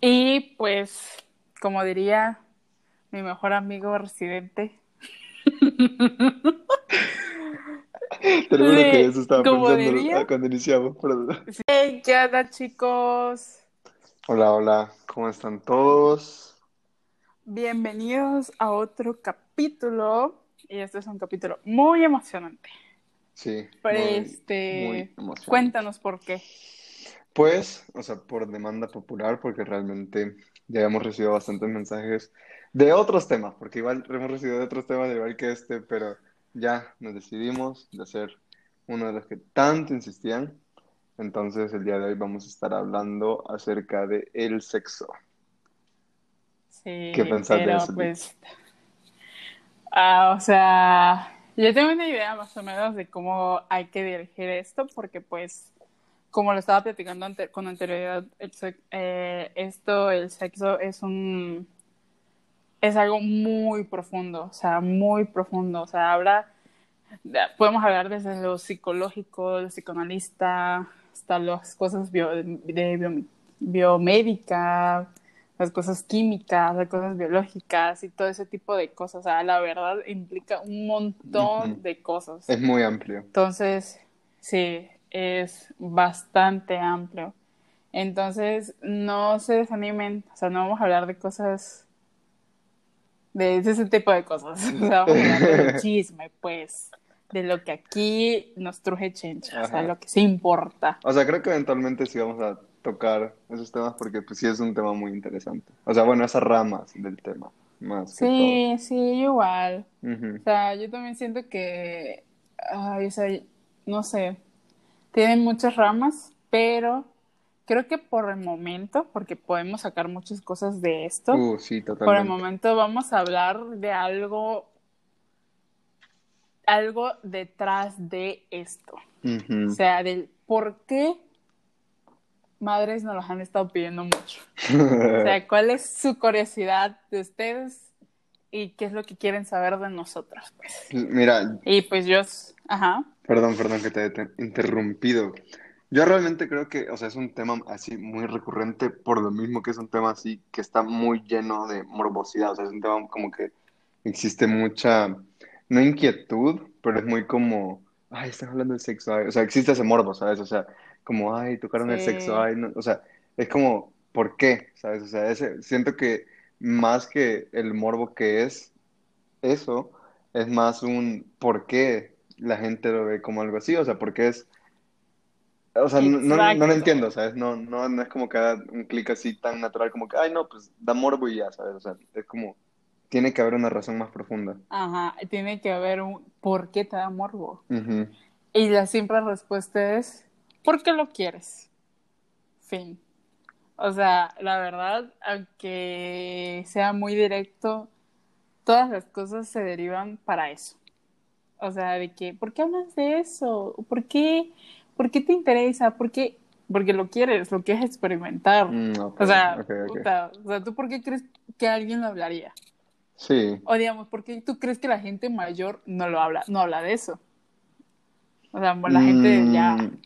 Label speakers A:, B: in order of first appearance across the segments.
A: Y pues, como diría mi mejor amigo residente.
B: Te lo que eso estaba pensando
A: diría.
B: cuando iniciamos. perdón.
A: Hey, ¿qué onda, chicos?
B: Hola, hola, ¿cómo están todos?
A: Bienvenidos a otro capítulo. Y este es un capítulo muy emocionante.
B: Sí,
A: Pero
B: muy,
A: este,
B: muy emocionante.
A: cuéntanos por qué.
B: Pues, o sea, por demanda popular, porque realmente ya hemos recibido bastantes mensajes de otros temas, porque igual hemos recibido de otros temas igual que este, pero ya nos decidimos de hacer uno de los que tanto insistían. Entonces, el día de hoy vamos a estar hablando acerca de el sexo.
A: Sí,
B: ¿Qué pensás de eso,
A: pues, ah, o sea, yo tengo una idea más o menos de cómo hay que dirigir esto, porque pues, como lo estaba platicando ante- con anterioridad, el eh, esto, el sexo es un, es algo muy profundo, o sea, muy profundo, o sea, habla, podemos hablar desde lo psicológico, lo psicoanalista, hasta las cosas bio- de bio- biomédica, las cosas químicas, las cosas biológicas y todo ese tipo de cosas. O sea, la verdad implica un montón de cosas.
B: Es muy amplio.
A: Entonces, sí, es bastante amplio. Entonces, no se desanimen, o sea, no vamos a hablar de cosas, de ese tipo de cosas. O sea, vamos a hablar del chisme, pues, de lo que aquí nos truje chencha, o sea, lo que sí importa.
B: O sea, creo que eventualmente sí vamos a tocar esos temas porque pues sí es un tema muy interesante. O sea, bueno, esas ramas del tema, más que
A: Sí, sí, igual. O sea, yo también siento que, ay, o sea, no sé, tienen muchas ramas, pero creo que por el momento, porque podemos sacar muchas cosas de esto,
B: Uh, sí,
A: por el momento vamos a hablar de algo, algo detrás de esto. O sea, del por qué madres nos los han estado pidiendo mucho. O sea, ¿cuál es su curiosidad de ustedes y qué es lo que quieren saber de nosotros, pues?
B: Mira,
A: Y pues yo, ajá,
B: perdón, perdón que te haya te- interrumpido. Yo realmente creo que, o sea, es un tema así muy recurrente por lo mismo que es un tema así que está muy lleno de morbosidad. O sea, es un tema como que existe mucha, no inquietud, pero es muy como, ay, están hablando de sexo, ay. O sea, existe ese morbo, ¿sabes? O sea, como, ay, tocaron el
A: Sí.
B: sexo, ay, no. O sea, es como, ¿por qué? ¿Sabes? O sea, ese, siento que más que el morbo que es eso, es más un por qué la gente lo ve como algo así, o sea, porque es, o sea, no, no, no lo entiendo, ¿sabes? No, no, no es como que haga un clic así tan natural como que, ay, no, pues da morbo y ya, ¿sabes? O sea, es como, tiene que haber una razón más profunda.
A: ajá, tiene que haber un por qué te da morbo.
B: Ujú.
A: Y la simple respuesta es, porque lo quieres. Fin. O sea, la verdad, aunque sea muy directo, todas las cosas se derivan para eso. O sea, de que, ¿por qué hablas de eso? ¿Por qué, por qué te interesa? ¿Por qué? Porque lo quieres, lo quieres experimentar.
B: Mm,
A: O sea, puta, o sea, ¿tú por qué crees que alguien lo hablaría?
B: Sí,
A: O digamos, ¿por qué tú crees que la gente mayor no lo habla, no habla de eso? O sea, bueno, la gente ya,
B: Mm,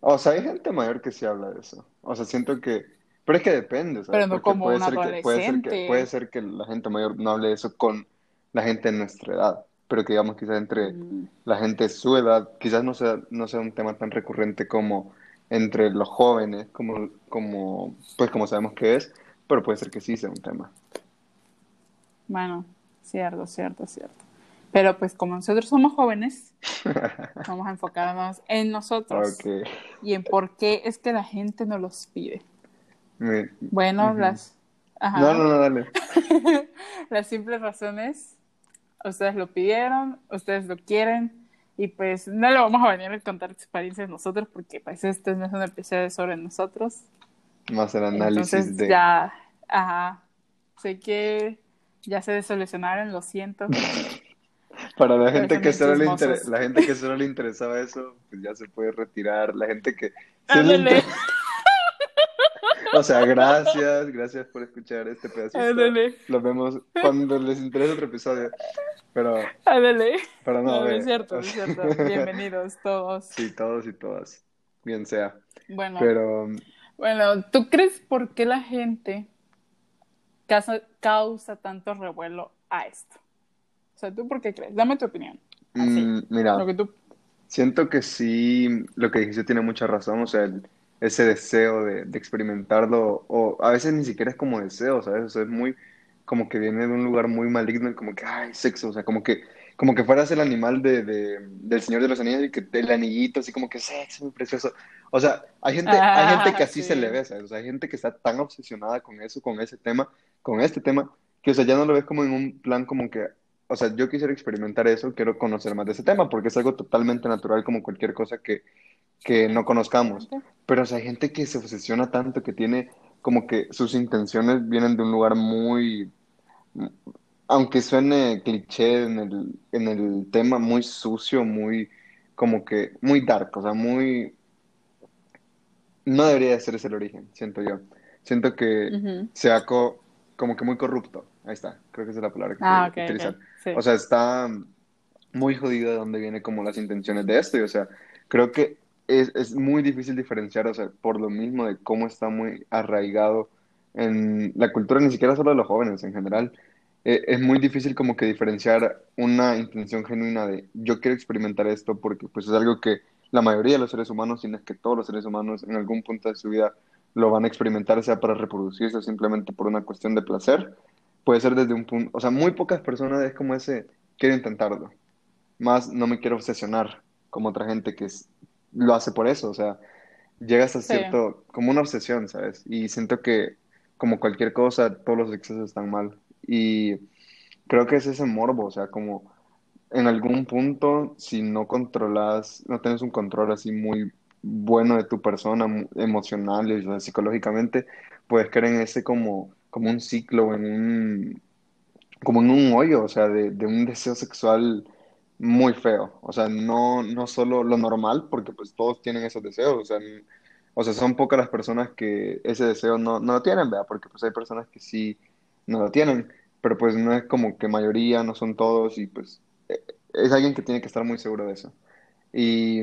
B: O sea, hay gente mayor que sí habla de eso. O sea, siento que... Pero es que depende, ¿sabes?
A: Pero no
B: Porque
A: como
B: puede
A: un
B: ser que, puede ser que, puede ser que la gente mayor no hable de eso con la gente de nuestra edad. Pero que digamos quizás entre
A: Mm,
B: la gente de su edad, quizás no sea, no sea un tema tan recurrente como entre los jóvenes, como, como, pues como sabemos que es, pero puede ser que sí sea un tema.
A: bueno, cierto, cierto, cierto. Pero pues como nosotros somos jóvenes, vamos a enfocarnos en nosotros
B: Ok.
A: y en por qué es que la gente nos los pide.
B: Me-
A: Bueno,
B: Ujú.
A: las, ajá,
B: No, no, no, dale.
A: las simples razones, ustedes lo pidieron, ustedes lo quieren y pues no le vamos a venir a contar experiencias nosotros porque pues este no es un episodio sobre nosotros.
B: Más el análisis
A: Entonces
B: de...
A: ya, ajá, sé que ya se desolucionaron, lo siento.
B: Para la gente que solo le inter- la gente que solo le interesaba eso, pues ya se puede retirar. La gente que sí le
A: Ándale.
B: inter- O sea, gracias, gracias por escuchar este pedacito.
A: Ándale.
B: Los vemos cuando les interese otro episodio. Pero,
A: Ándale.
B: pero no,
A: es cierto, es cierto. Bienvenidos todos.
B: Sí, todos y todas. Bien sea.
A: Bueno,
B: Pero,
A: Bueno, ¿tú crees por qué la gente causa, causa tanto revuelo a esto? O sea, ¿tú por qué crees? Dame tu opinión. Así,
B: Mm, mira,
A: lo que tú...
B: siento que sí, lo que dijiste tiene mucha razón, o sea, el- ese deseo de, de experimentarlo, o a veces ni siquiera es como deseo, ¿sabes? O sea, es muy, como que viene de un lugar muy maligno y como que, ay, sexo, o sea, como que, como que fueras el animal de, de- del Señor de los Anillos y que el anillito, así como que sexo, muy precioso. O sea, hay gente, hay gente que
A: Ah,
B: así se le ve, ¿sabes? O sea, hay gente que está tan obsesionada con eso, con ese tema, con este tema, que, o sea, ya no lo ves como en un plan como que, o sea, yo quisiera experimentar eso, quiero conocer más de ese tema, porque es algo totalmente natural como cualquier cosa que, que no conozcamos. Pero, o sea, hay gente que se obsesiona tanto, que tiene como que sus intenciones vienen de un lugar muy, aunque suene cliché en el, en el tema, muy sucio, muy, como que, muy dark, o sea, muy, no debería de ser ese el origen, siento yo. Siento que
A: Ujú.
B: sea co- como que muy corrupto. Ahí está, creo que esa es la palabra que
A: Ah,
B: quiero
A: ok,
B: utilizar.
A: ok. Sí.
B: O sea, está muy jodido de dónde vienen como las intenciones de esto. Y, o sea, creo que es, es muy difícil diferenciar, o sea, por lo mismo de cómo está muy arraigado en la cultura, ni siquiera solo de los jóvenes en general. Eh, es muy difícil como que diferenciar una intención genuina de yo quiero experimentar esto porque pues es algo que la mayoría de los seres humanos, si es que todos los seres humanos en algún punto de su vida lo van a experimentar, sea para reproducirse o simplemente por una cuestión de placer. Puede ser desde un punto, o sea, muy pocas personas es como ese, quiero intentarlo más no me quiero obsesionar como otra gente que es- lo hace por eso, o sea, llegas a
A: Sí.
B: cierto, como una obsesión, ¿sabes? Y siento que como cualquier cosa, todos los excesos están mal. Y creo que es ese morbo, o sea, como en algún punto, si no controlas, no tienes un control así muy bueno de tu persona, emocional y o sea, psicológicamente, puedes caer en ese como, como un ciclo, en un, como en un hoyo, o sea, de, de un deseo sexual muy feo. O sea, no, no solo lo normal, porque pues todos tienen esos deseos. O sea, o sea, son pocas las personas que ese deseo no, no lo tienen, ¿verdad? Porque pues hay personas que sí no lo tienen, pero pues no es como que mayoría, no son todos, y pues eh, es alguien que tiene que estar muy seguro de eso. Y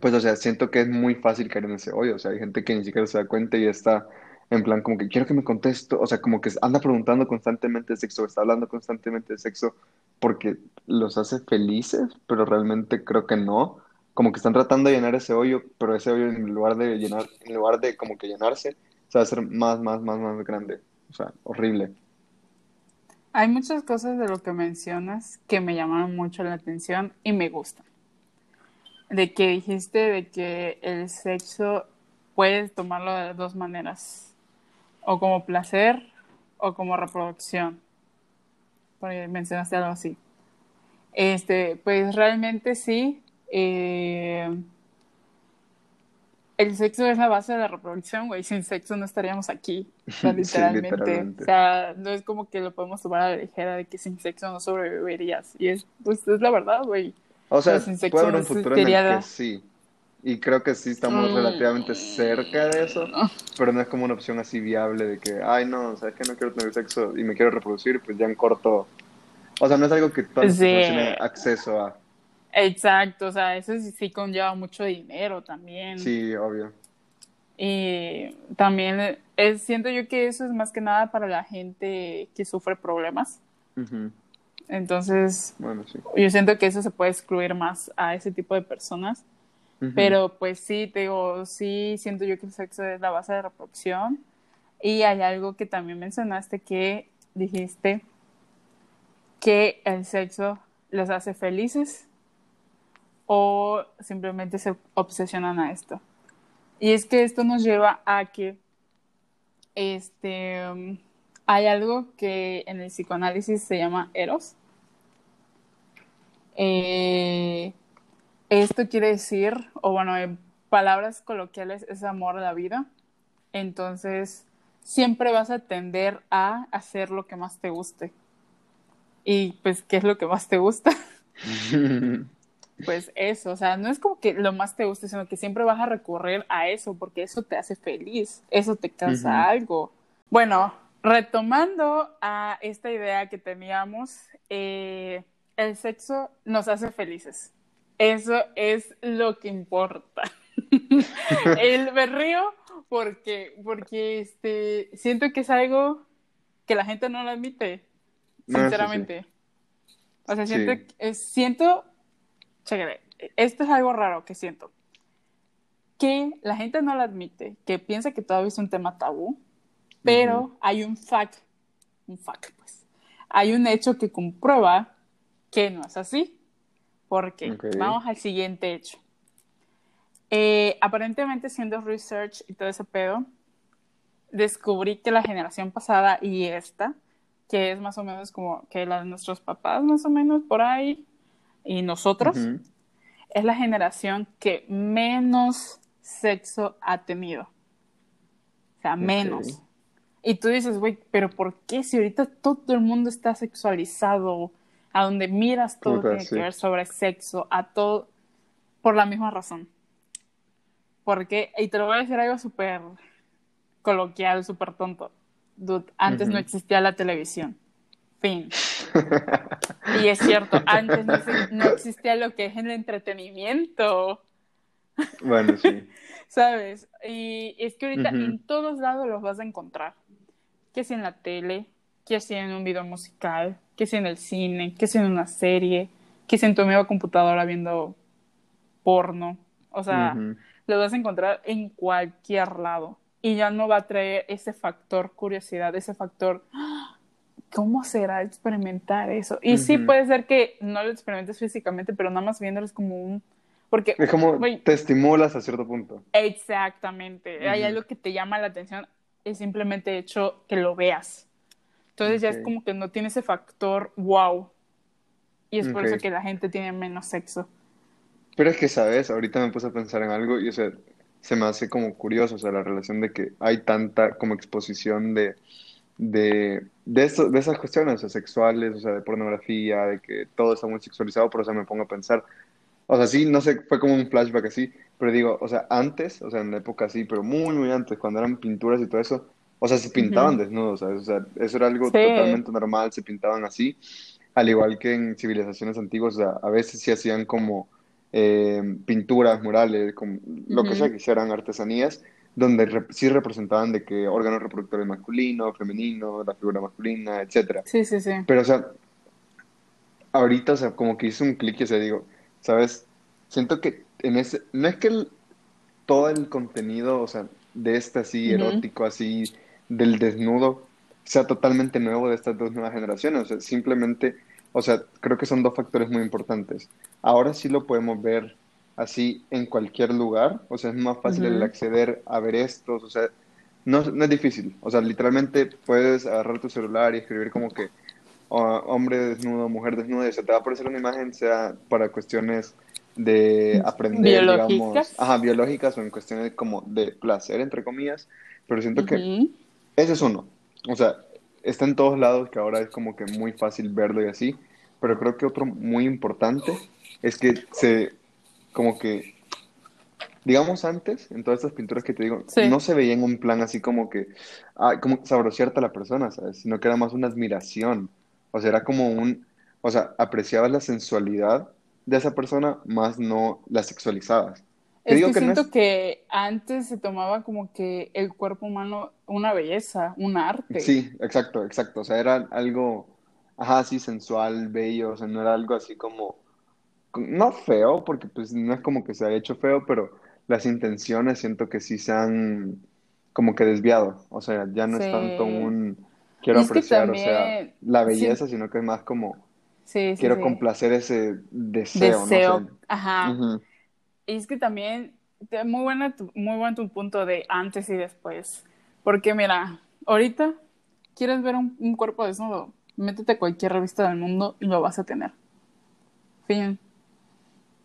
B: pues, o sea, siento que es muy fácil caer en ese hoyo. O sea, hay gente que ni siquiera se da cuenta y está en plan como que quiero que me conteste. O sea, como que anda preguntando constantemente de sexo, está hablando constantemente de sexo porque los hace felices, pero realmente creo que no. Como que están tratando de llenar ese hoyo, pero ese hoyo en lugar de llenar, en lugar de como que llenarse, se va a hacer más, más, más, más grande. O sea, horrible.
A: Hay muchas cosas de lo que mencionas que me llamaron mucho la atención y me gustan. De que dijiste de que el sexo puedes tomarlo de dos maneras, o como placer o como reproducción, porque mencionaste algo así. Este, pues realmente sí, eh, el sexo es la base de la reproducción, güey. Sin sexo no estaríamos aquí, o sea,
B: Sí,
A: literalmente. O sea, no es como que lo podemos tomar a la ligera de que sin sexo no sobrevivirías. Y es, pues, es la verdad, güey.
B: O sea,
A: sin sexo
B: puede haber
A: no
B: futuro en el que sí. Y creo que sí estamos
A: Mm.
B: relativamente cerca de eso, pero no es como una opción así viable de que, ay, no, sabes que no quiero tener sexo y me quiero reproducir, pues ya en corto. O sea, no es algo que las
A: Sí.
B: tienen acceso a.
A: Exacto, o sea, eso sí, sí conlleva mucho dinero también.
B: Sí, obvio.
A: Y también es, siento yo que eso es más que nada para la gente que sufre problemas.
B: Ujú.
A: Entonces,
B: Bueno, sí.
A: yo siento que eso se puede excluir más a ese tipo de personas. Pero pues sí, te digo, sí siento yo que el sexo es la base de reproducción. Y hay algo que también mencionaste que dijiste que el sexo los hace felices o simplemente se obsesionan a esto. Y es que esto nos lleva a que este um, hay algo que en el psicoanálisis se llama eros. Eh, esto quiere decir, o bueno, en palabras coloquiales, es amor a la vida. Entonces, siempre vas a tender a hacer lo que más te guste. Y pues, ¿qué es lo que más te gusta? Pues eso, o sea, no es como que lo más te guste, sino que siempre vas a recurrir a eso, porque eso te hace feliz, eso te causa algo. Bueno, retomando a esta idea que teníamos, eh, el sexo nos hace felices. Eso es lo que importa. el berrío porque, porque este, siento que es algo que la gente no lo admite,
B: sí,
A: sinceramente. O sea, siento,
B: Sí.
A: es- siento, esto es algo raro que siento, que la gente no lo admite, que piensa que todavía es un tema tabú, pero hay un fact, un fact, pues, hay un hecho que comprueba que no es así. Porque
B: Ok.
A: vamos al siguiente hecho. Eh, aparentemente, haciendo research y todo ese pedo, descubrí que la generación pasada y esta, que es más o menos como que la de nuestros papás, más o menos por ahí, y nosotros,
B: Ujú.
A: es la generación que menos sexo ha tenido. O sea, menos. Y tú dices, güey, pero ¿por qué si ahorita todo el mundo está sexualizado? A donde miras todo
B: Puta,
A: tiene
B: sí.
A: que ver sobre sexo, a todo, por la misma razón. Porque, y te lo voy a decir algo súper coloquial, súper tonto. Dude, antes no existía la televisión. Fin. Y es cierto, antes no, exi- no existía lo que es el entretenimiento,
B: Bueno, sí.
A: ¿sabes? Y es que ahorita en todos lados los vas a encontrar. Que si en la tele, que si en un video musical, que si en el cine, que si en una serie, que si en tu misma computadora viendo porno. O sea, lo vas a encontrar en cualquier lado. Y ya no va a traer ese factor curiosidad, ese factor, "Ah, ¿cómo será experimentar eso? Y sí puede ser que no lo experimentes físicamente, pero nada más viéndolo es como un... Porque,
B: Es como te estimulas a cierto punto.
A: exactamente, hay algo que te llama la atención, es simplemente hecho que lo veas. Entonces ya es como que no tiene ese factor wow. Y es por eso que la gente tiene menos sexo.
B: Pero es que, ¿sabes? Ahorita me puse a pensar en algo y, o sea, se me hace como curioso, o sea, la relación de que hay tanta como exposición de, de, de, esas cuestiones, o sea, sexuales, o sea, de pornografía, de que todo está muy sexualizado, pero, o sea, me pongo a pensar, o sea, sí, no sé, fue como un flashback así, pero digo, o sea, antes, o sea, en la época así, pero muy, muy antes, cuando eran pinturas y todo eso, o sea, se pintaban desnudos, ¿sabes? O sea, eso era algo
A: Sí.
B: totalmente normal, se pintaban así, al igual que en civilizaciones antiguas, o sea, a veces sí hacían como eh, pinturas, murales, como lo que sea que hicieran, artesanías, donde rep- sí representaban de que órganos reproductores masculino, femenino, la figura masculina, etcétera.
A: Sí, sí, sí.
B: Pero, o sea, ahorita, o sea, como que hice un clic y, o sea, digo, ¿sabes? Siento que en ese, no es que el- todo el contenido, o sea, de este así, erótico, así, del desnudo, sea totalmente nuevo de estas dos nuevas generaciones, o sea, simplemente, o sea, creo que son dos factores muy importantes. Ahora sí lo podemos ver así en cualquier lugar, o sea, es más fácil el acceder a ver estos, o sea, no, no es difícil, o sea, literalmente puedes agarrar tu celular y escribir como que o- hombre desnudo, mujer desnuda, y se te va a aparecer una imagen, sea para cuestiones de aprender, digamos,
A: Biológicas.
B: ajá, biológicas o en cuestiones como de placer, entre comillas, pero siento que. Ese es uno, o sea, está en todos lados, que ahora es como que muy fácil verlo y así, pero creo que otro muy importante es que se, como que, digamos antes, en todas estas pinturas que te digo,
A: Sí.
B: no se veía en un plan así como que, ah, como sabrosearte a la persona, ¿sabes? Sino que era más una admiración, o sea, era como un, o sea, apreciabas la sensualidad de esa persona, más no la sexualizabas. Te
A: Es
B: digo
A: que
B: que no
A: siento
B: es-
A: que antes se tomaba como que el cuerpo humano una belleza, un arte.
B: Sí, exacto, exacto. O sea, era algo, ajá, así sensual, bello, o sea, no era algo así como, no feo, porque pues no es como que se haya hecho feo, pero las intenciones siento que sí se han como que desviado. O sea, ya no es
A: Sí.
B: tanto un quiero apreciar, o sea, la
A: sí,
B: belleza, sino que es más como
A: sí, sí,
B: quiero
A: sí.
B: complacer ese deseo, no
A: Deseo,
B: sé.
A: ajá. Y es que también, muy buena tu, muy buen tu punto de antes y después. Porque mira, ahorita quieres ver un, un cuerpo desnudo, métete a cualquier revista del mundo y lo vas a tener. Fin.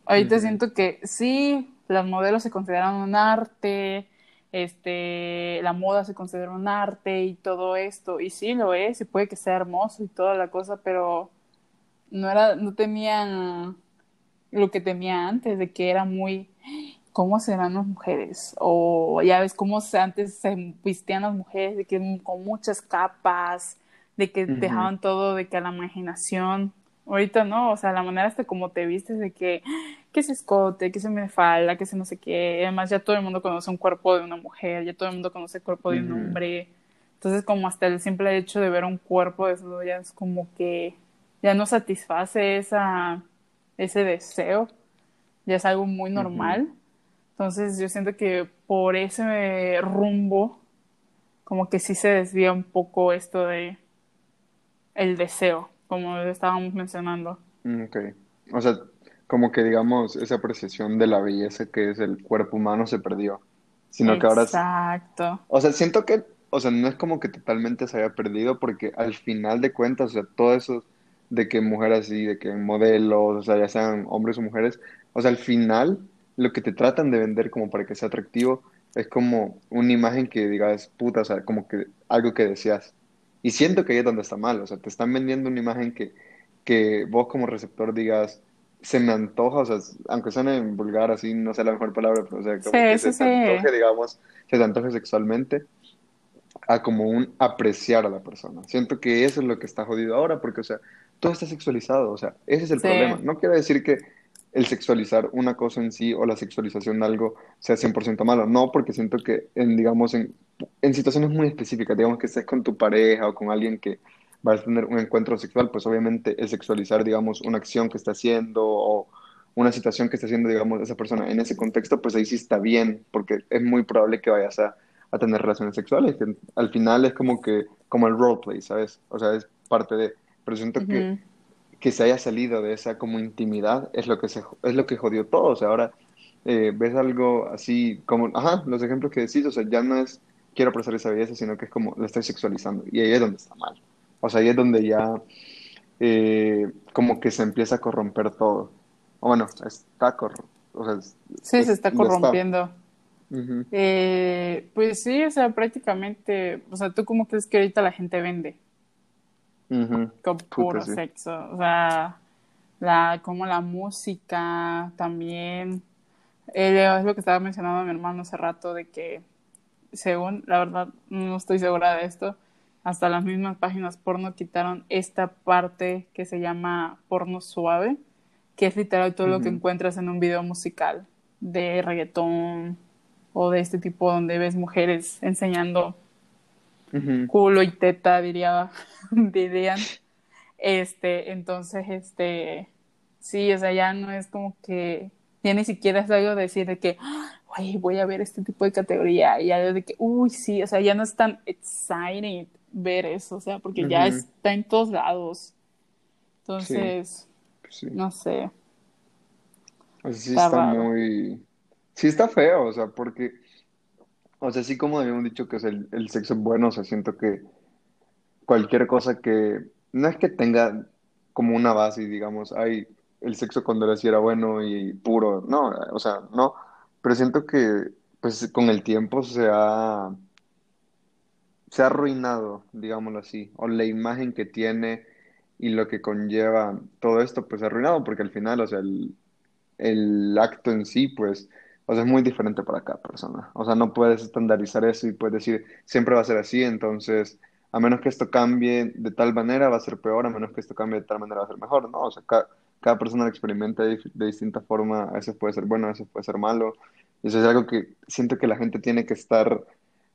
A: Ahorita
B: ujú,
A: siento que sí, las modelos se consideran un arte, este, la moda se considera un arte y todo esto, y sí lo es, y puede que sea hermoso y toda la cosa, pero no era, no tenían lo que tenía antes, de que era muy, ¿cómo serán las mujeres? O ya ves cómo antes se vestían las mujeres, de que con muchas capas, de que dejaban todo de que a la imaginación. Ahorita no, o sea, la manera hasta como te vistes de que, que se escote, que se me falda, que se no sé qué. Además, ya todo el mundo conoce un cuerpo de una mujer, ya todo el mundo conoce el cuerpo de un hombre. Entonces, como hasta el simple hecho de ver un cuerpo desnudo ya es como que ya no satisface esa, ese deseo, ya es algo muy normal. Entonces, yo siento que por ese rumbo, como que sí se desvía un poco esto de el deseo como estábamos mencionando.
B: Mm, ok. O sea, como que digamos, esa apreciación de la belleza que es el cuerpo humano se perdió. Sino que ahora.
A: Exacto.
B: O sea, siento que, o sea, no es como que totalmente se haya perdido, porque al final de cuentas, o sea, todo eso de que mujeres así, de que modelos, o sea, ya sean hombres o mujeres, o sea, al final lo que te tratan de vender como para que sea atractivo es como una imagen que digas, puta, o sea, como que algo que deseas. Y siento que ahí es donde está mal, o sea, te están vendiendo una imagen que, que vos como receptor digas, se me antoja, o sea, aunque suene vulgar así, no sé la mejor palabra, pero o sea, como que se te antoje, digamos, se te antoje sexualmente, a como un apreciar a la persona. Siento que eso es lo que está jodido ahora, porque, o sea, todo está sexualizado, o sea, ese es el problema. No quiere decir que el sexualizar una cosa en sí o la sexualización de algo sea 100% malo, no, porque siento que, en, digamos, en en situaciones muy específicas, digamos que estés con tu pareja o con alguien que va a tener un encuentro sexual, pues obviamente es sexualizar, digamos, una acción que está haciendo o una situación que está haciendo, digamos, esa persona en ese contexto, pues ahí sí está bien, porque es muy probable que vayas a, a tener relaciones sexuales, que al final es como que, como el roleplay, ¿sabes? O sea, es parte de, pero siento que, que se haya salido de esa como intimidad es lo que, se, es lo que jodió todo, o sea, ahora eh, ves algo así como, ajá, los ejemplos que decís, o sea, ya no es quiero apreciar esa belleza, sino que es como lo estoy sexualizando. Y ahí es donde está mal. O sea, ahí es donde ya eh, como que se empieza a corromper todo. O bueno, está corrompiendo. O sea,
A: sí, se está corrompiendo. Eh, pues sí, o sea, prácticamente, o sea, ¿tú cómo crees que ahorita la gente vende? Con puro sexo. O sea, la, como la música también. Eh, es lo que estaba mencionando mi hermano hace rato, de que según, la verdad, no estoy segura de esto, hasta las mismas páginas porno quitaron esta parte que se llama porno suave, que es literal todo lo que encuentras en un video musical de reggaetón o de este tipo donde ves mujeres enseñando culo y teta, diría, dirían. Este, entonces, este, sí, o sea, ya no es como que, ya ni siquiera es algo de decir de que, voy a ver este tipo de categoría, y ya de que, uy, sí, o sea, ya no es tan exciting ver eso, o sea, porque ya está en todos lados. Entonces, pues no sé.
B: O sea, sí está, muy... Sí está feo, o sea, porque, o sea, sí como habíamos dicho que es el, el sexo es bueno, o sea, siento que cualquier cosa que, no es que tenga como una base digamos, ay, el sexo cuando era así era bueno y puro, no, o sea, no, pero siento que pues con el tiempo se ha, se ha arruinado, digámoslo así, o la imagen que tiene y lo que conlleva todo esto, pues ha arruinado, porque al final, o sea, el, el acto en sí, pues, o sea, es muy diferente para cada persona. O sea, no puedes estandarizar eso y puedes decir, siempre va a ser así, entonces, a menos que esto cambie de tal manera, va a ser peor, a menos que esto cambie de tal manera, va a ser mejor, ¿no? O sea, cada, persona lo experimenta de, de, distinta forma, a veces puede ser bueno, a veces puede ser malo, eso es algo que siento que la gente tiene que estar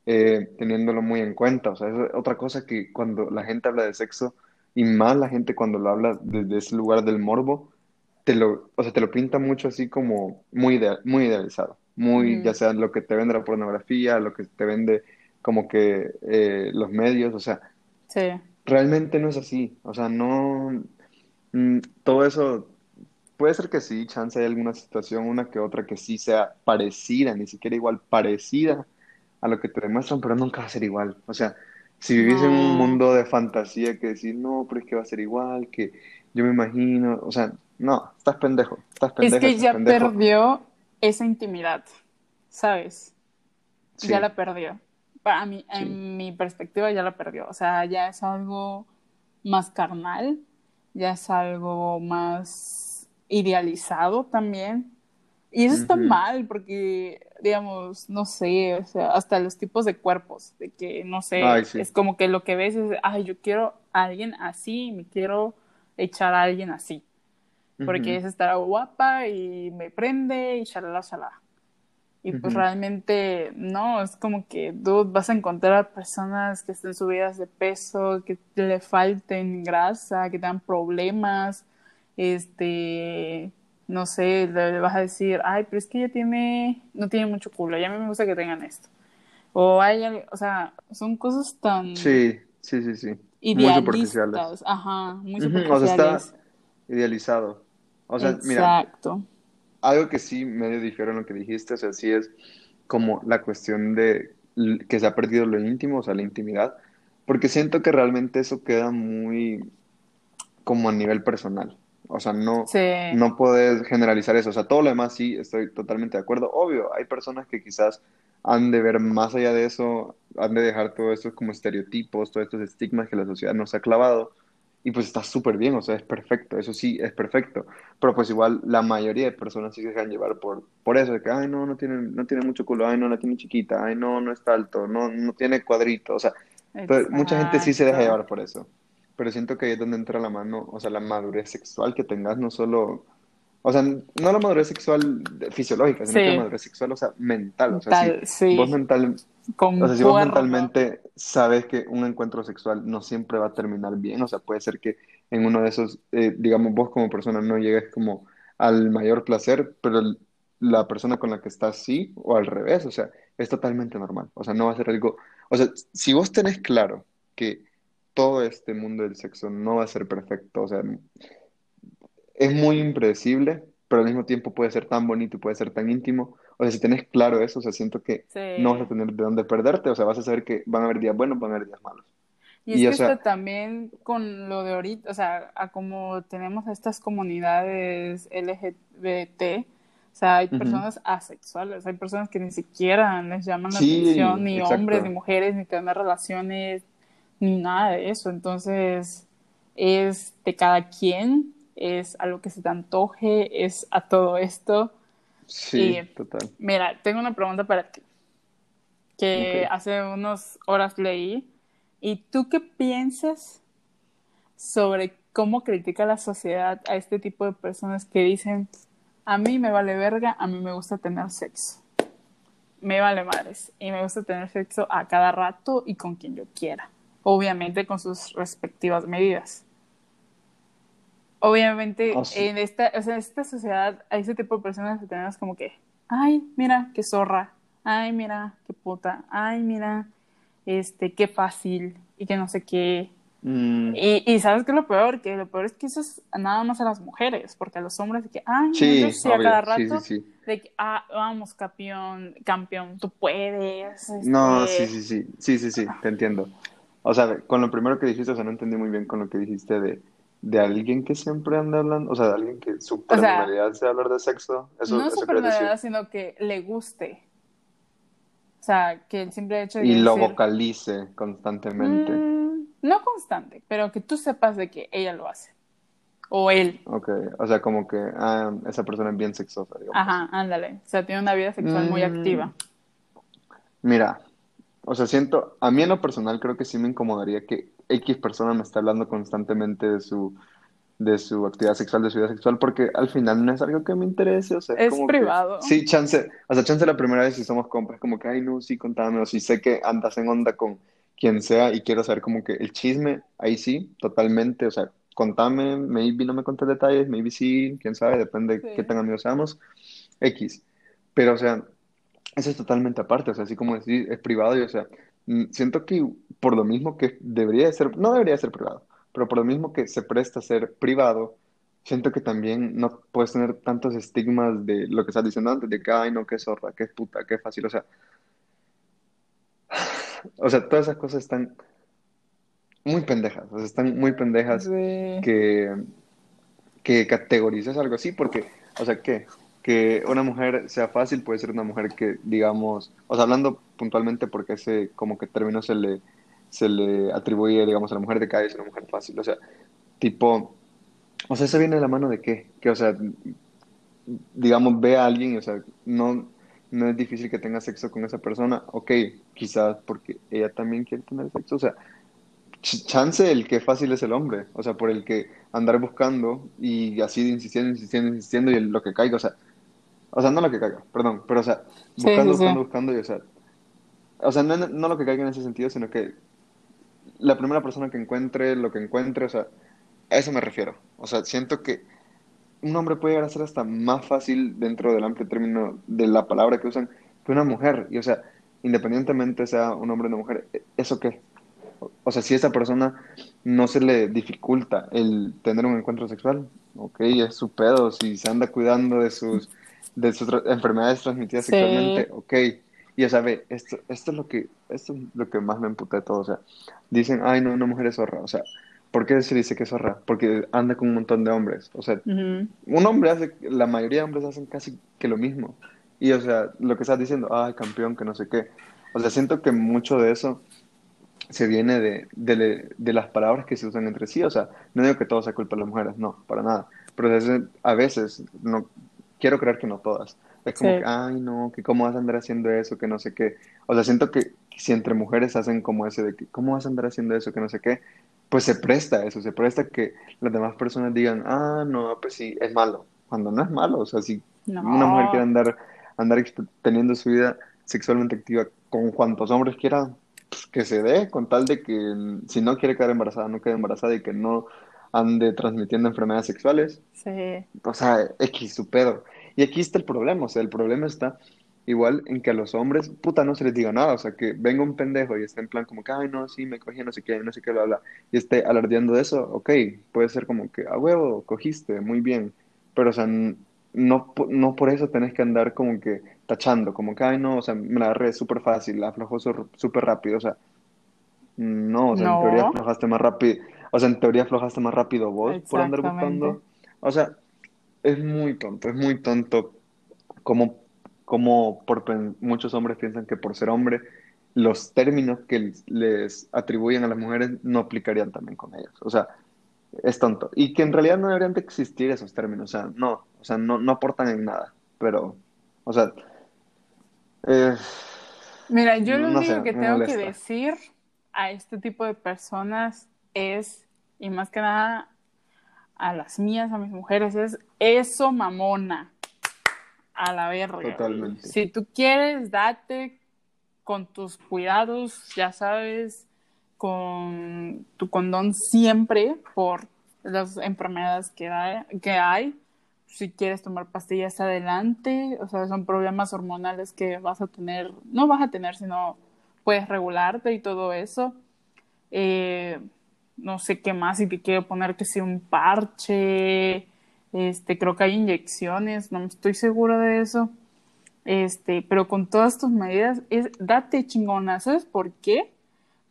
B: eh, teniéndolo muy en cuenta. O sea, es otra cosa que cuando la gente habla de sexo, y más la gente cuando lo habla desde ese lugar del morbo, te lo, o sea, te lo pinta mucho así como muy, muy idealizado. Muy, ya sea lo que te vende la pornografía, lo que te vende como que eh, los medios, o sea,
A: sí.
B: realmente no es así. O sea, no, mm, todo eso puede ser que sí, chance hay alguna situación, una que otra que sí sea parecida, ni siquiera igual, parecida a lo que te demuestran, pero nunca va a ser igual. O sea, si vivís en un mundo de fantasía que decís, no, pero es que va a ser igual, que yo me imagino, o sea, no, estás pendejo, estás pendejo.
A: Es que ya perdió esa intimidad, ¿sabes? Ya la perdió. Para mí, en mi perspectiva, ya la perdió. O sea, ya es algo más carnal, ya es algo más idealizado también. Y eso está mal porque, digamos, no sé, o sea, hasta los tipos de cuerpos, de que, no sé, es como que lo que ves es, ay, yo quiero a alguien así, me quiero echar a alguien así. Porque es estar guapa y me prende y shalala, shalala. Y pues realmente no, es como que tú vas a encontrar personas que estén subidas de peso, que le falten grasa, que tengan problemas, este, no sé, le, vas a decir, ay, pero es que ella tiene, no tiene mucho culo, ya a mí me gusta que tengan esto. O hay, o sea, son cosas tan...
B: Sí, sí, sí, sí.
A: Idealistas, ajá, muy superficiales. O sea, está
B: idealizado. O sea, Exacto. mira, algo que sí medio difiere en lo que dijiste, o sea, sí es como la cuestión de que se ha perdido lo íntimo, o sea, la intimidad, porque siento que realmente eso queda muy como a nivel personal. O sea, no, no puedes generalizar eso. O sea, todo lo demás sí, estoy totalmente de acuerdo. Obvio, hay personas que quizás han de ver más allá de eso, han de dejar todo esto como estereotipos, todos estos estigmas que la sociedad nos ha clavado. Y pues está súper bien, o sea, es perfecto, eso sí, es perfecto. Pero pues igual la mayoría de personas sí se dejan llevar por, por eso, de que, ay, no, no tiene, no tiene mucho culo, ay, no, la tiene chiquita, ay, no, no está alto, no, no tiene cuadrito, o sea, pues, mucha gente sí se deja llevar por eso. Pero siento que ahí es donde entra la mano, o sea, la madurez sexual que tengas, no solo o sea, no la madurez sexual fisiológica, sino la madurez sexual, o sea, mental. O sea, si vos, mental, o sea, si vos mentalmente sabes que un encuentro sexual no siempre va a terminar bien, o sea, puede ser que en uno de esos, eh, digamos, vos como persona no llegues como al mayor placer, pero la persona con la que estás sí, o al revés, o sea, es totalmente normal. O sea, no va a ser algo. O sea, si vos tenés claro que todo este mundo del sexo no va a ser perfecto, o sea, es muy impredecible, pero al mismo tiempo puede ser tan bonito y puede ser tan íntimo. O sea, si tenés claro eso, o sea, siento que no vas a tener de dónde perderte, o sea, vas a saber que van a haber días buenos, van a haber días malos.
A: Y, es que esto también con lo de ahorita, o sea, a como tenemos estas comunidades LGBT, o sea, hay personas asexuales, hay personas que ni siquiera les llaman la atención, ni hombres, ni mujeres, ni tener relaciones, ni nada de eso. Entonces, es de cada quien es algo que se te antoje, es a todo esto.
B: Sí, total.
A: Mira, tengo una pregunta para ti, que hace unas horas leí. ¿Y tú qué piensas sobre cómo critica la sociedad a este tipo de personas que dicen, a mí me vale verga, a mí me gusta tener sexo? Me vale madres. Y me gusta tener sexo a cada rato y con quien yo quiera. Obviamente con sus respectivas medidas obviamente ah, en esta, o sea, esta sociedad hay ese tipo de personas que tenemos como que, ay, mira, qué zorra, ay, mira, qué puta, ay, mira, este, qué fácil y que no sé qué. Mm. Y, y, sabes qué es lo peor, que lo peor es que eso es nada más a las mujeres, porque a los hombres de que, ay, sí, sí a cada rato, de que, ah, vamos, campeón, campeón, tú puedes.
B: No, sí, sí, sí, sí, sí, sí, te entiendo. O sea, con lo primero que dijiste, o sea, no entendí muy bien con lo que dijiste de de alguien que siempre anda hablando, o sea, de alguien que su personalidad sea, hablar de sexo. Eso,
A: no su personalidad, sino que le guste. O sea, que el simple hecho de
B: Y lo vocalice constantemente.
A: Mm, no constante, pero que tú sepas de que ella lo hace. O él.
B: Ok, o sea, como que ah, esa persona es bien sexosa, digamos.
A: Ajá, ándale. O sea, tiene una vida sexual muy mm, activa.
B: Mira, o sea, siento, a mí en lo personal creo que sí me incomodaría que X persona me está hablando constantemente de su, de su actividad sexual, de su vida sexual, porque al final no es algo que me interese, o sea,
A: es, privado.
B: sí, chance, o sea, chance la primera vez si somos compas, como que, ay, no, sí, contame, o si sé que andas en onda con quien sea y quiero saber como que el chisme, ahí sí, totalmente, o sea, contame, maybe no me contes detalles, maybe sí, quién sabe, depende de qué tan amigos seamos, X. Pero, o sea, eso es totalmente aparte, o sea, así como decir, es privado y, o sea, mm, siento que por lo mismo que debería ser, no debería ser privado, pero por lo mismo que se presta a ser privado, siento que también no puedes tener tantos estigmas de lo que estás diciendo antes, de que, ay, no, qué zorra, qué puta, qué fácil, o sea, o sea, todas esas cosas están muy pendejas, o sea, están muy pendejas que, que categorices algo así, porque, o sea, ¿qué? que una mujer sea fácil puede ser una mujer que, digamos, o sea, hablando puntualmente porque ese como que término se le, se le atribuye, digamos, a la mujer de calle es una mujer fácil, o sea, tipo, o sea, eso viene de la mano de qué, que, o sea, digamos, ve a alguien, o sea, no, no es difícil que tenga sexo con esa persona, ok, quizás porque ella también quiere tener sexo, o sea, ch- chance el que fácil es el hombre, o sea, por el que andar buscando y así insistiendo, insistiendo, insistiendo y lo que caiga, o sea, o sea, no lo que caiga, perdón, pero o sea,
A: Sí,
B: buscando,
A: sí, sí.
B: buscando, buscando y o sea, o sea, no, no lo que caiga en ese sentido, sino que la primera persona que encuentre lo que encuentre, o sea, a eso me refiero. O sea, siento que un hombre puede llegar a ser hasta más fácil dentro del amplio término de la palabra que usan que una mujer. Y o sea, independientemente sea un hombre o una mujer, ¿eso qué? O sea, si a esa persona no se le dificulta el tener un encuentro sexual, ok, es su pedo. Si se anda cuidando de sus, de sus tra- enfermedades transmitidas
A: Sí.
B: sexualmente, ok. Y o sea, ve, esto, esto es lo que, esto es lo que más me emputa de todo. O sea, dicen, ay, no, una mujer es zorra. O sea, ¿por qué se dice que es zorra? Porque anda con un montón de hombres. O sea, un hombre hace, la mayoría de hombres hacen casi que lo mismo. Y, o sea, lo que estás diciendo, ay, campeón, que no sé qué. O sea, siento que mucho de eso se viene de, de, de las palabras que se usan entre sí. O sea, no digo que todo sea culpa de las mujeres, no, para nada. Pero a veces, a veces no, quiero creer que no todas. Es como
A: Sí.
B: que, ay, no, que cómo vas a andar haciendo eso, que no sé qué. O sea, siento que si entre mujeres hacen como ese de que, ¿cómo vas a andar haciendo eso, que no sé qué? Pues se presta eso, se presta que las demás personas digan, ah, no, pues sí, es malo. Cuando no es malo, o sea, si una mujer quiere
A: No.
B: andar, andar teniendo su vida sexualmente activa con cuantos hombres quiera, pues que se dé, con tal de que mm, si no quiere quedar embarazada, no quede embarazada y que no ande transmitiendo enfermedades sexuales.
A: Sí.
B: O sea, X su pedo. Y aquí está el problema, o sea, el problema está igual en que a los hombres, puta, no se les diga nada, o sea, que venga un pendejo y esté en plan como que, ay, no, sí, me cogí, no sé qué, no sé qué, bla, bla, y esté alardeando de eso, ok, puede ser como que, a huevo, cogiste, muy bien, pero, o sea, no, no por eso tenés que andar como que tachando, como que, ay, no, o sea, me la agarré súper fácil, la aflojó súper rápido, o sea, no, o sea, en teoría aflojaste más rápido, o sea, en teoría aflojaste más rápido vos por andar buscando, o sea, es muy tonto, es muy tonto como, como por muchos hombres piensan que por ser hombre, los términos que les atribuyen a las mujeres no aplicarían también con ellos. O sea, es tonto. Y que en realidad no deberían de existir esos términos. O sea, no, o sea, no, no aportan en nada. Pero, o sea, eh,
A: Mira, yo lo
B: no sé,
A: único que tengo que decir a este tipo de personas es, y más que nada a las mías, a mis mujeres, es eso, mamona, a la verga.
B: Totalmente.
A: Si tú quieres, date con tus cuidados, ya sabes, con tu condón siempre por las enfermedades que hay, que hay. Si quieres tomar pastillas adelante, o sea, son problemas hormonales que vas a tener, no vas a tener, sino puedes regularte y todo eso. Eh, no sé qué más, si te quiero poner que sea un parche, este, creo que hay inyecciones, no estoy segura de eso. Este, pero con todas tus medidas, es date chingona, ¿sabes por qué?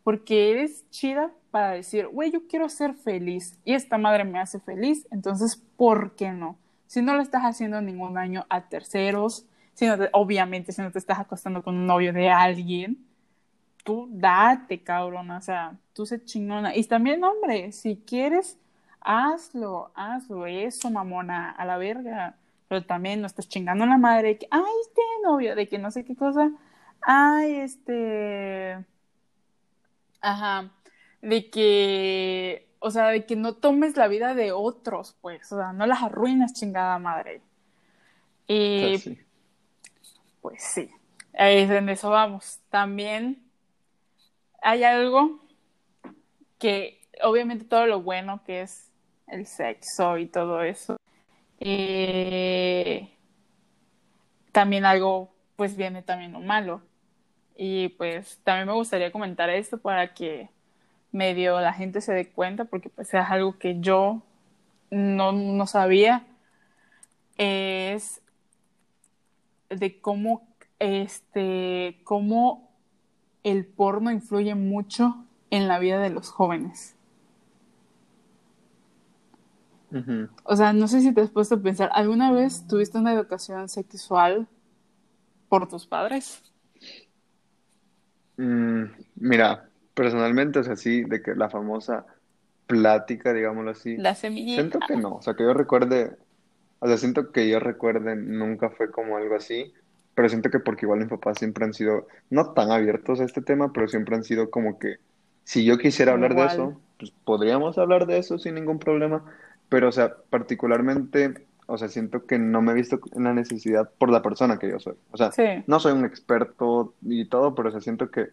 A: Porque eres chida para decir, güey, yo quiero ser feliz y esta madre me hace feliz, entonces, ¿por qué no? Si no le estás haciendo ningún daño a terceros, si obviamente si no te estás acostando con un novio de alguien, tú date, cabrón, o sea, tú sé chingona. Y también, hombre, si quieres, hazlo, hazlo, eso, mamona, a la verga. Pero también no estás chingando a la madre de que, ay, este novio, de que no sé qué cosa, ay, este, ajá, de que, o sea, de que no tomes la vida de otros, pues, o sea, no las arruinas, chingada madre. Y
B: sí.
A: pues sí, es en eso vamos. También hay algo que obviamente todo lo bueno que es el sexo y todo eso, eh, también algo pues viene también lo malo. Y pues también me gustaría comentar esto para que medio la gente se dé cuenta, porque pues es algo que yo no, no sabía, es de cómo este cómo el porno influye mucho en la vida de los jóvenes. O sea, no sé si te has puesto a pensar, ¿alguna vez tuviste una educación sexual por tus padres?
B: Mm, mira, personalmente, o sea, sí, de que la famosa plática, digámoslo así,
A: La semillita.
B: siento que no, o sea, que yo recuerde, o sea, siento que yo recuerde, nunca fue como algo así, pero siento que porque igual mis papás siempre han sido, no tan abiertos a este tema, pero siempre han sido como que Si yo quisiera hablar de eso, pues podríamos hablar de eso sin ningún problema, pero o sea, particularmente, o sea, siento que no me he visto en la necesidad por la persona que yo soy. O sea,
A: Sí,
B: no soy un experto y todo, pero o sea, siento que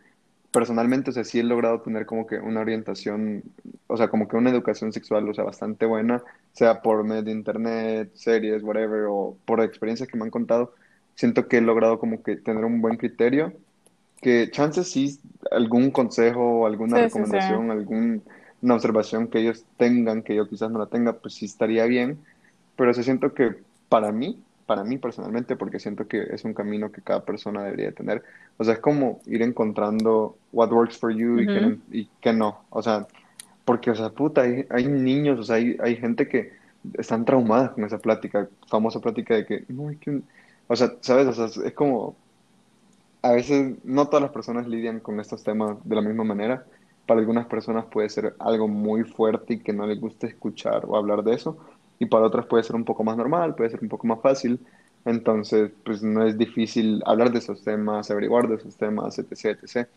B: personalmente, o sea, sí he logrado tener como que una orientación, o sea, como que una educación sexual, o sea, bastante buena, sea por medio de internet, series, whatever, o por experiencias que me han contado. Siento que he logrado como que tener un buen criterio que chances sí, algún consejo, alguna
A: sí, sí, sí.
B: recomendación, alguna observación que ellos tengan, que yo quizás no la tenga, pues sí estaría bien, pero sí siento que para mí, para mí personalmente, porque siento que es un camino que cada persona debería tener, o sea, es como ir encontrando what works for you y que,
A: Ujú.
B: no- y que no, o sea, porque, o sea, puta, hay, hay niños, o sea, hay, hay gente que están traumadas con esa plática, famosa plática de que, no, hay que, un-". O sea, ¿sabes? O sea, es como a veces no todas las personas lidian con estos temas de la misma manera. Para algunas personas puede ser algo muy fuerte y que no les gusta escuchar o hablar de eso. Y para otras puede ser un poco más normal, puede ser un poco más fácil. Entonces, pues no es difícil hablar de esos temas, averiguar de esos temas, etc, etc.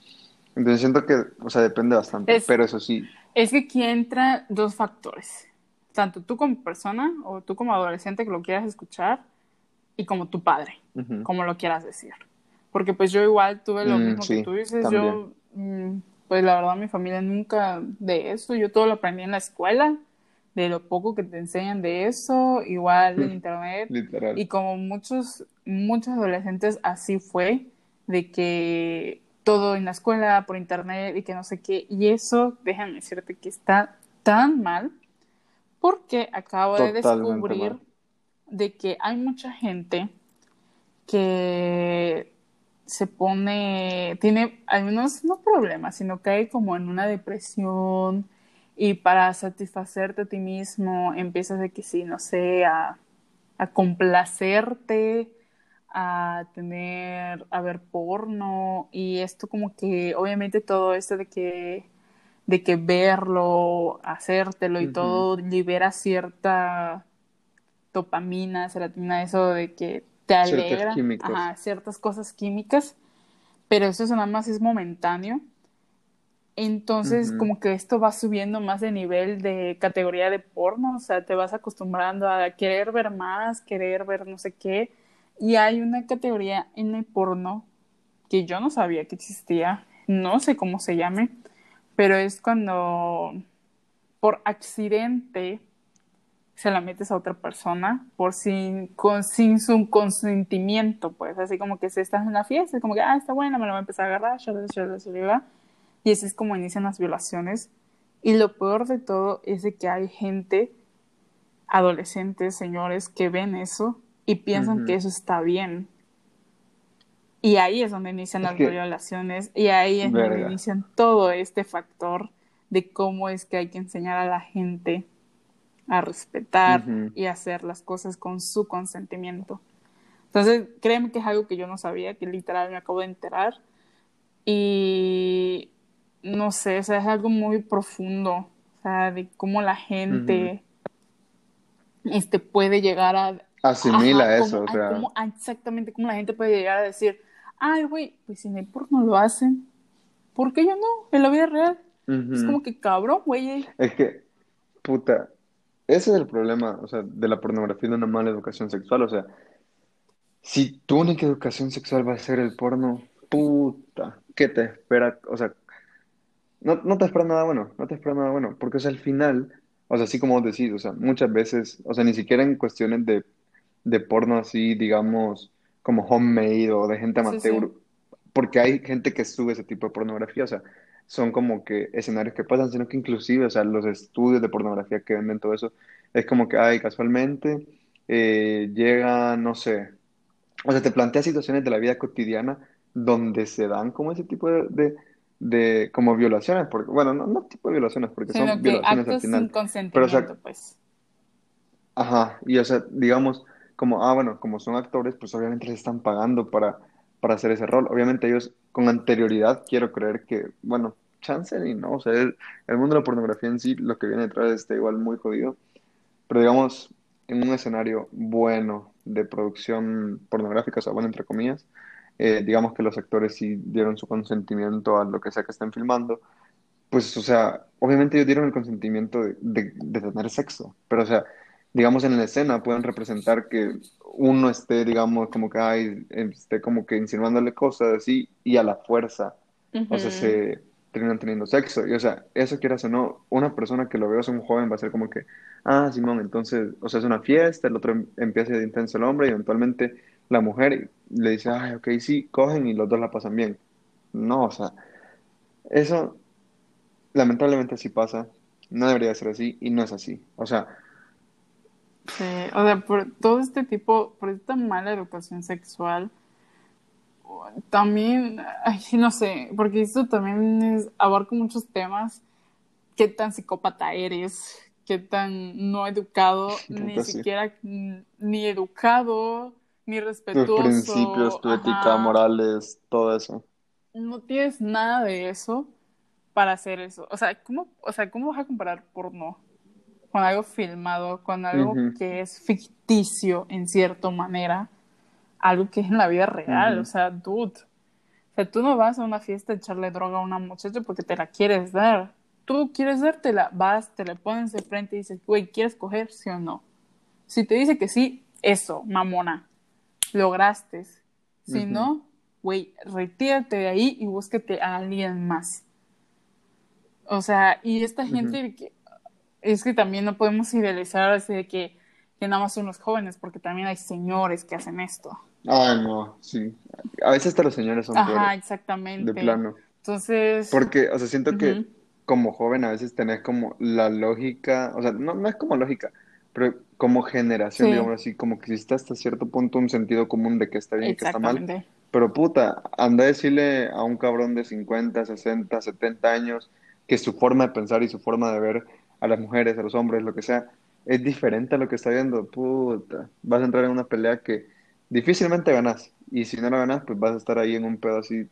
B: Entonces siento que, o sea, depende bastante.
A: Es,
B: Pero eso sí,
A: es que aquí entran dos factores. Tanto tú como persona o tú como adolescente que lo quieras escuchar y como tu padre,
B: ujú.
A: como lo quieras decir. Porque pues yo igual tuve lo
B: Mm,
A: mismo que
B: sí,
A: tú dices,
B: también.
A: yo, mm, pues la verdad mi familia nunca de eso, yo todo lo aprendí en la escuela, de lo poco que te enseñan de eso, igual en internet,
B: Literal.
A: y como muchos, muchos adolescentes así fue, de que todo en la escuela, por internet y que no sé qué, y eso, déjame decirte que está tan mal, porque acabo de
B: Totalmente
A: descubrir
B: mal.
A: De que hay mucha gente que se pone, tiene algunos, no problemas, sino cae como en una depresión y para satisfacerte a ti mismo empiezas de que sí, no sé, a, a complacerte, a tener, a ver porno y esto como que obviamente todo esto de que de que verlo, hacértelo y todo libera cierta dopamina, serotonina, eso de que te alegra, ajá, ciertas cosas químicas, pero eso nada más es momentáneo. Entonces, como que esto va subiendo más de nivel de categoría de porno, o sea, te vas acostumbrando a querer ver más, querer ver no sé qué, y hay una categoría en el porno que yo no sabía que existía, no sé cómo se llame, pero es cuando por accidente se la metes a otra persona por sin, con, sin su consentimiento, pues así como que si estás en la fiesta, es como que, ah, está buena, me la voy a empezar a agarrar, shalala, shalala, shalala, y así es como inician las violaciones. Y lo peor de todo es de que hay gente, adolescentes, señores, que ven eso y piensan que eso está bien. Y ahí es donde inician
B: Es
A: las
B: que,
A: violaciones y ahí es donde inician todo este factor de cómo es que hay que enseñar a la gente a respetar
B: Ujú.
A: y hacer las cosas con su consentimiento. Entonces, créeme que es algo que yo no sabía, que literal me acabo de enterar. Y no sé, o sea, es algo muy profundo, o sea, de cómo la gente este, puede llegar a,
B: Asimila
A: ajá,
B: eso,
A: cómo,
B: o sea,
A: cómo- exactamente cómo la gente puede llegar a decir, ay, güey, pues si en el porno lo hacen, ¿por qué yo no? En la vida real. Es
B: ujú.
A: como que cabrón, güey.
B: Es que, puta, ese es el problema, o sea, de la pornografía y de una mala educación sexual, o sea, si tu única educación sexual va a ser el porno, puta, ¿qué te espera? O sea, no, no te espera nada bueno, no te espera nada bueno, porque, o sea, al final, o sea, así como vos decís, o sea, muchas veces, o sea, ni siquiera en cuestiones de, de porno así, digamos, como homemade o de gente
A: Sí, sí.
B: amateur, porque hay gente que sube ese tipo de pornografía, o sea, son como que escenarios que pasan, sino que inclusive, o sea, los estudios de pornografía que venden todo eso, es como que, ay, casualmente eh, llega, no sé, o sea, te plantea situaciones de la vida cotidiana donde se dan como ese tipo de, de, de- como violaciones, porque, bueno, no, no tipo de violaciones, porque
A: Sino
B: son
A: que
B: violaciones al
A: actos sin
B: final, pero, o sea,
A: consentimiento, pues.
B: Ajá, y o sea, digamos, como, ah, bueno, como son actores, pues obviamente les están pagando para, para hacer ese rol. Obviamente ellos con anterioridad quiero creer que, bueno, chance y no, o sea, el, el mundo de la pornografía en sí, lo que viene detrás está igual muy jodido, pero digamos, en un escenario bueno de producción pornográfica, o sea, bueno, entre comillas, eh, digamos que los actores sí dieron su consentimiento a lo que sea que estén filmando, pues, o sea, obviamente ellos dieron el consentimiento de, de, de tener sexo, pero, o sea, digamos en la escena pueden representar que uno esté, digamos, como que, ay, esté como que insinuándole cosas así y a la fuerza, o sea, se terminan teniendo sexo. Y, o sea, eso quieras o no, una persona que lo veo es un joven va a ser como que, ah, Simón, entonces, o sea, es una fiesta, el otro em- empieza de intenso el hombre y eventualmente la mujer le dice, ay, ok, sí, cogen y los dos la pasan bien. No, o sea, eso lamentablemente sí pasa, no debería ser así y no es así. O sea,
A: Sí, o sea, por todo este tipo, por esta mala educación sexual, también, ay, no sé, porque esto también es, abarca muchos temas, qué tan psicópata eres, qué tan no educado, ni
B: sí.
A: siquiera ni educado, ni
B: Tus principios,
A: respetuoso,
B: tu ética, morales, todo eso.
A: no tienes nada de eso para hacer eso. O sea, ¿cómo, o sea, ¿cómo vas a comparar porno con algo filmado, con algo que es ficticio en cierta manera, algo que es en la vida real? O sea, dude. O sea, tú no vas a una fiesta a echarle droga a una muchacha porque te la quieres dar. Tú quieres dártela, vas, te la pones de frente y dices, güey, ¿quieres coger, sí o no? Si te dice que sí, eso, mamona, lograste. Si no, güey, retírate de ahí y búsquete a alguien más. O sea, y esta gente que es que también no podemos idealizar así de que, que nada más son los jóvenes, porque también hay señores que hacen esto.
B: Ay, no, sí. A veces hasta los señores son
A: Ajá,
B: peores, de
A: exactamente.
B: plano.
A: Entonces,
B: Porque, o sea, siento que como joven a veces tenés como la lógica, o sea, no, no es como lógica, pero como generación,
A: sí,
B: digamos así, como que existe hasta cierto punto un sentido común de qué está bien y qué está mal.
A: exactamente.
B: Pero puta, anda a decirle a un cabrón de 50 60 70 años que su forma de pensar y su forma de ver a las mujeres, a los hombres, lo que sea, es diferente a lo que está viendo. Puta, vas a entrar en una pelea que difícilmente ganas. Y si no la ganas, pues vas a estar ahí en un pedo así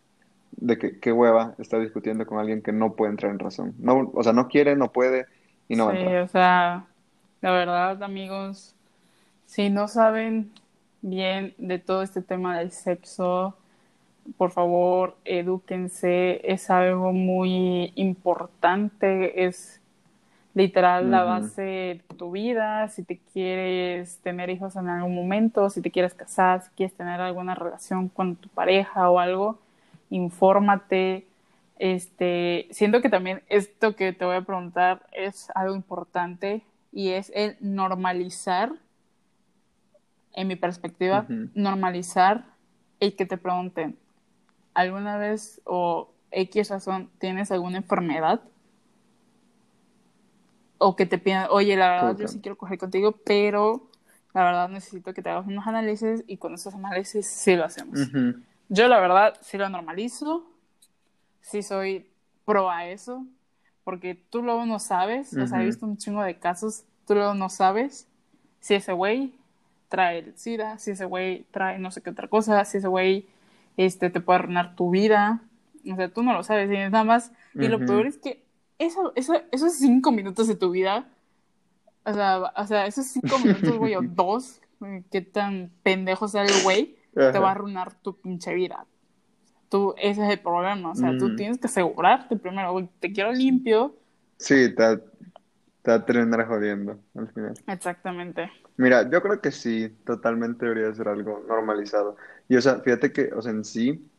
B: de que qué hueva está discutiendo con alguien que no puede entrar en razón. No, o sea, no quiere, no puede y no va
A: Sí,
B: a entrar.
A: o sea, la verdad, amigos, si no saben bien de todo este tema del sexo, por favor, edúquense, es algo muy importante, es literal la base de tu vida, si te quieres tener hijos en algún momento, si te quieres casar, si quieres tener alguna relación con tu pareja o algo, infórmate. Este, siento que también esto que te voy a preguntar es algo importante y es el normalizar, en mi perspectiva, normalizar el que te pregunten, ¿alguna vez o X razón tienes alguna enfermedad? O que te pidan, oye, la verdad yo
B: puta.
A: sí quiero coger contigo, pero la verdad necesito que te hagas unos análisis y con esos análisis sí lo hacemos.
B: Ujú,
A: Yo la verdad sí lo normalizo, sí soy pro a eso, porque tú luego no sabes, o sea, he visto un chingo de casos, tú luego no sabes si ese güey trae el SIDA, si ese güey trae no sé qué otra cosa, si ese güey este, te puede arruinar tu vida, o sea, tú no lo sabes, y nada más, y lo peor es que eso, eso, esos cinco minutos de tu vida, o sea, o sea esos cinco minutos, güey, o dos, qué tan pendejo sea el güey, te va a arruinar tu pinche vida. Tú, ese es el problema, o sea, tú
B: ujú.
A: tienes que asegurarte primero, güey, te quiero limpio.
B: Sí, te, te terminar jodiendo al final.
A: Exactamente.
B: Mira, yo creo que sí, totalmente debería ser algo normalizado. Y o sea, fíjate que, o sea, en sí,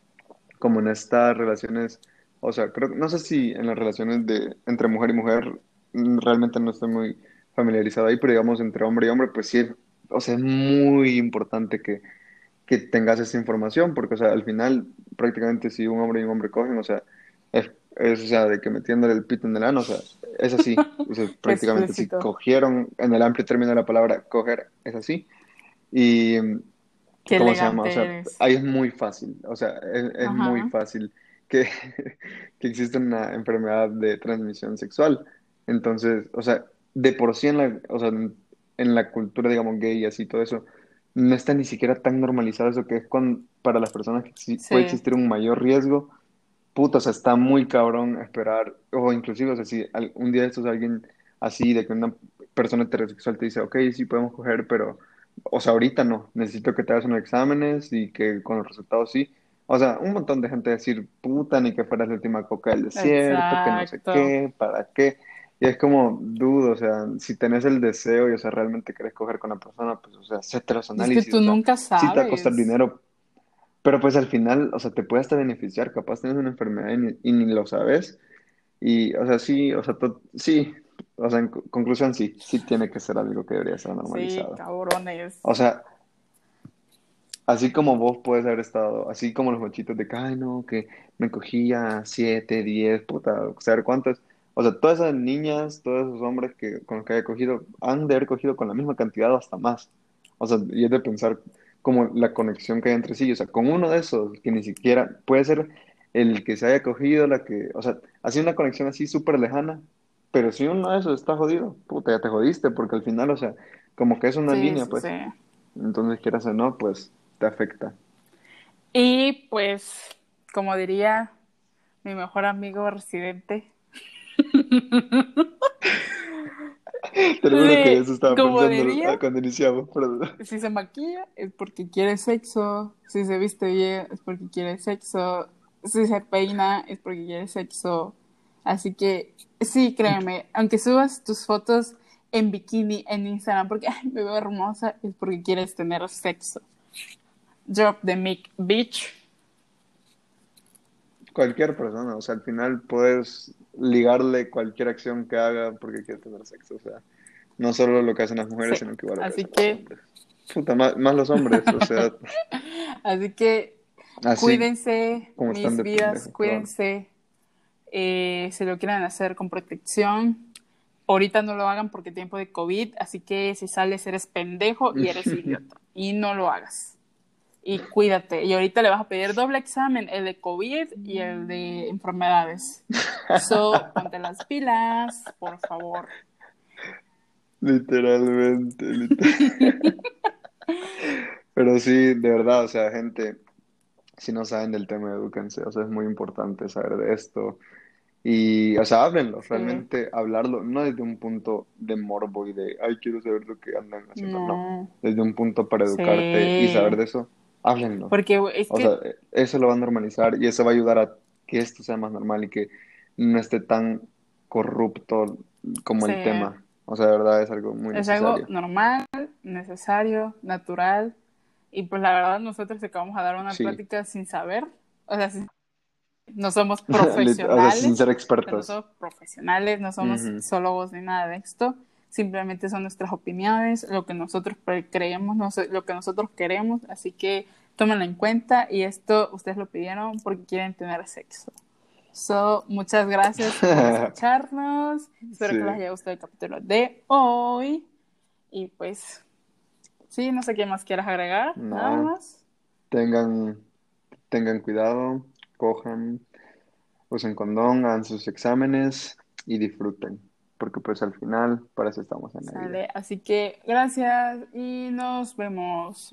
B: como en estas relaciones, o sea, creo, no sé si en las relaciones de entre mujer y mujer, mm, realmente no estoy muy familiarizado ahí, pero digamos entre hombre y hombre, pues sí, o sea, es muy importante que, que tengas esa información, porque, o sea, al final, prácticamente si un hombre y un hombre cogen, o sea, es, es, o sea, de que metiéndole el pito en el ano, o sea, es así, o sea, prácticamente si cogieron, en el amplio término de la palabra coger, es así. Y,
A: Qué
B: ¿cómo se llama? O sea, ahí es muy fácil, o sea, es, es muy fácil que, que exista una enfermedad de transmisión sexual. Entonces, o sea, de por sí en la, o sea, en, la cultura, digamos, gay y así todo eso, no está ni siquiera tan normalizado eso que es con, para las personas que sí puede existir un mayor riesgo. Puta, o sea, está muy cabrón esperar, o inclusive, o sea, si un día de estos alguien así, de que una persona heterosexual te dice, ok, sí podemos coger, pero, o sea, ahorita no, necesito que te hagas unos exámenes y que con los resultados sí. O sea, un montón de gente decir, puta, ni que fueras la última coca del desierto, que no sé
A: Exacto.
B: qué, para qué. Y es como, dudo, o sea, si tenés el deseo y, o sea, realmente querés coger con la persona, pues, o sea, hacete los
A: Y es que
B: análisis,
A: tú
B: o sea,
A: nunca
B: sí te va a costar
A: sabes.
B: dinero, pero pues al final, o sea, te puede hasta beneficiar, capaz tienes una enfermedad y ni, y ni lo sabes. Y, o sea, sí, o sea, sí, o sea, en co- conclusión, sí, sí tiene que ser algo que debería ser
A: Sí,
B: normalizado.
A: cabrones.
B: O sea, así como vos puedes haber estado, así como los machitos de que, ay, no, que me cogía siete, diez, puta, saber cuántas. O sea, todas esas niñas, todos esos hombres que, con los que haya cogido, han de haber cogido con la misma cantidad o hasta más. O sea, y es de pensar como la conexión que hay entre sí. O sea, con uno de esos, que ni siquiera puede ser el que se haya cogido, la que, o sea, así una conexión así súper lejana. Pero si uno de esos está jodido, puta, ya te jodiste, porque al final, o sea, como que es una
A: Sí,
B: línea,
A: sí,
B: pues.
A: sí.
B: Entonces, quieras o no, pues te afecta.
A: Y pues, como diría mi mejor amigo residente,
B: Te lo que eso estaba pensando
A: diría.
B: cuando iniciamos,
A: si se maquilla es porque quiere sexo, si se viste bien es porque quiere sexo, si se peina es porque quiere sexo. Así que sí, créeme, aunque subas tus fotos en bikini en Instagram porque ay, me veo hermosa, es porque quieres tener sexo. Drop the mic, bitch.
B: cualquier persona, o sea, al final puedes ligarle cualquier acción que haga porque quiere tener sexo, o sea, no solo lo que hacen las mujeres,
A: Sí,
B: sino que igual lo
A: así que-.
B: Puta, más, más los hombres, o sea,
A: Así que
B: así
A: cuídense, mis vidas, cuídense. Eh, si lo quieren hacer con protección, ahorita no lo hagan porque tiempo de COVID, así que si sales eres pendejo y eres idiota. Y no lo hagas. Y cuídate. Y ahorita le vas a pedir doble examen, el de COVID y el de enfermedades. So, ponte las pilas, por favor.
B: Literalmente, liter- Pero sí, de verdad, o sea, gente, si no saben del tema, edúquense, o sea, es muy importante saber de esto. Y, o sea, háblenlo,
A: Sí.
B: realmente hablarlo, no desde un punto de morbo y de, ay, quiero saber lo que andan haciendo, no,
A: No.
B: desde un punto para educarte y saber de eso, háblenlo.
A: Porque es
B: O
A: que
B: sea, eso lo va a normalizar y eso va a ayudar a que esto sea más normal y que no esté tan corrupto como el
A: Sí.
B: tema. O sea, de verdad es algo muy
A: Es algo
B: necesario.
A: normal, necesario, natural. Y pues la verdad nosotros acabamos a dar una
B: Sí.
A: plática sin saber. O sea, sin- no somos
B: Lit- O sea,
A: profesionales.
B: sin ser
A: no
B: expertos.
A: somos profesionales, no somos
B: Ujú.
A: sexólogos ni nada de esto. Simplemente son nuestras opiniones, lo que nosotros creemos, no sé, lo que nosotros queremos. Así que tómenlo en cuenta. Y esto ustedes lo pidieron porque quieren tener sexo. So, muchas gracias por escucharnos. Espero
B: Sí.
A: que les haya gustado el capítulo de hoy. Y pues, sí, no sé qué más quieras agregar.
B: No.
A: Nada más.
B: Tengan, tengan cuidado, cojan, usen condón, hagan sus exámenes y disfruten. Porque pues al final, para eso estamos en la vida.
A: Así que gracias y nos vemos.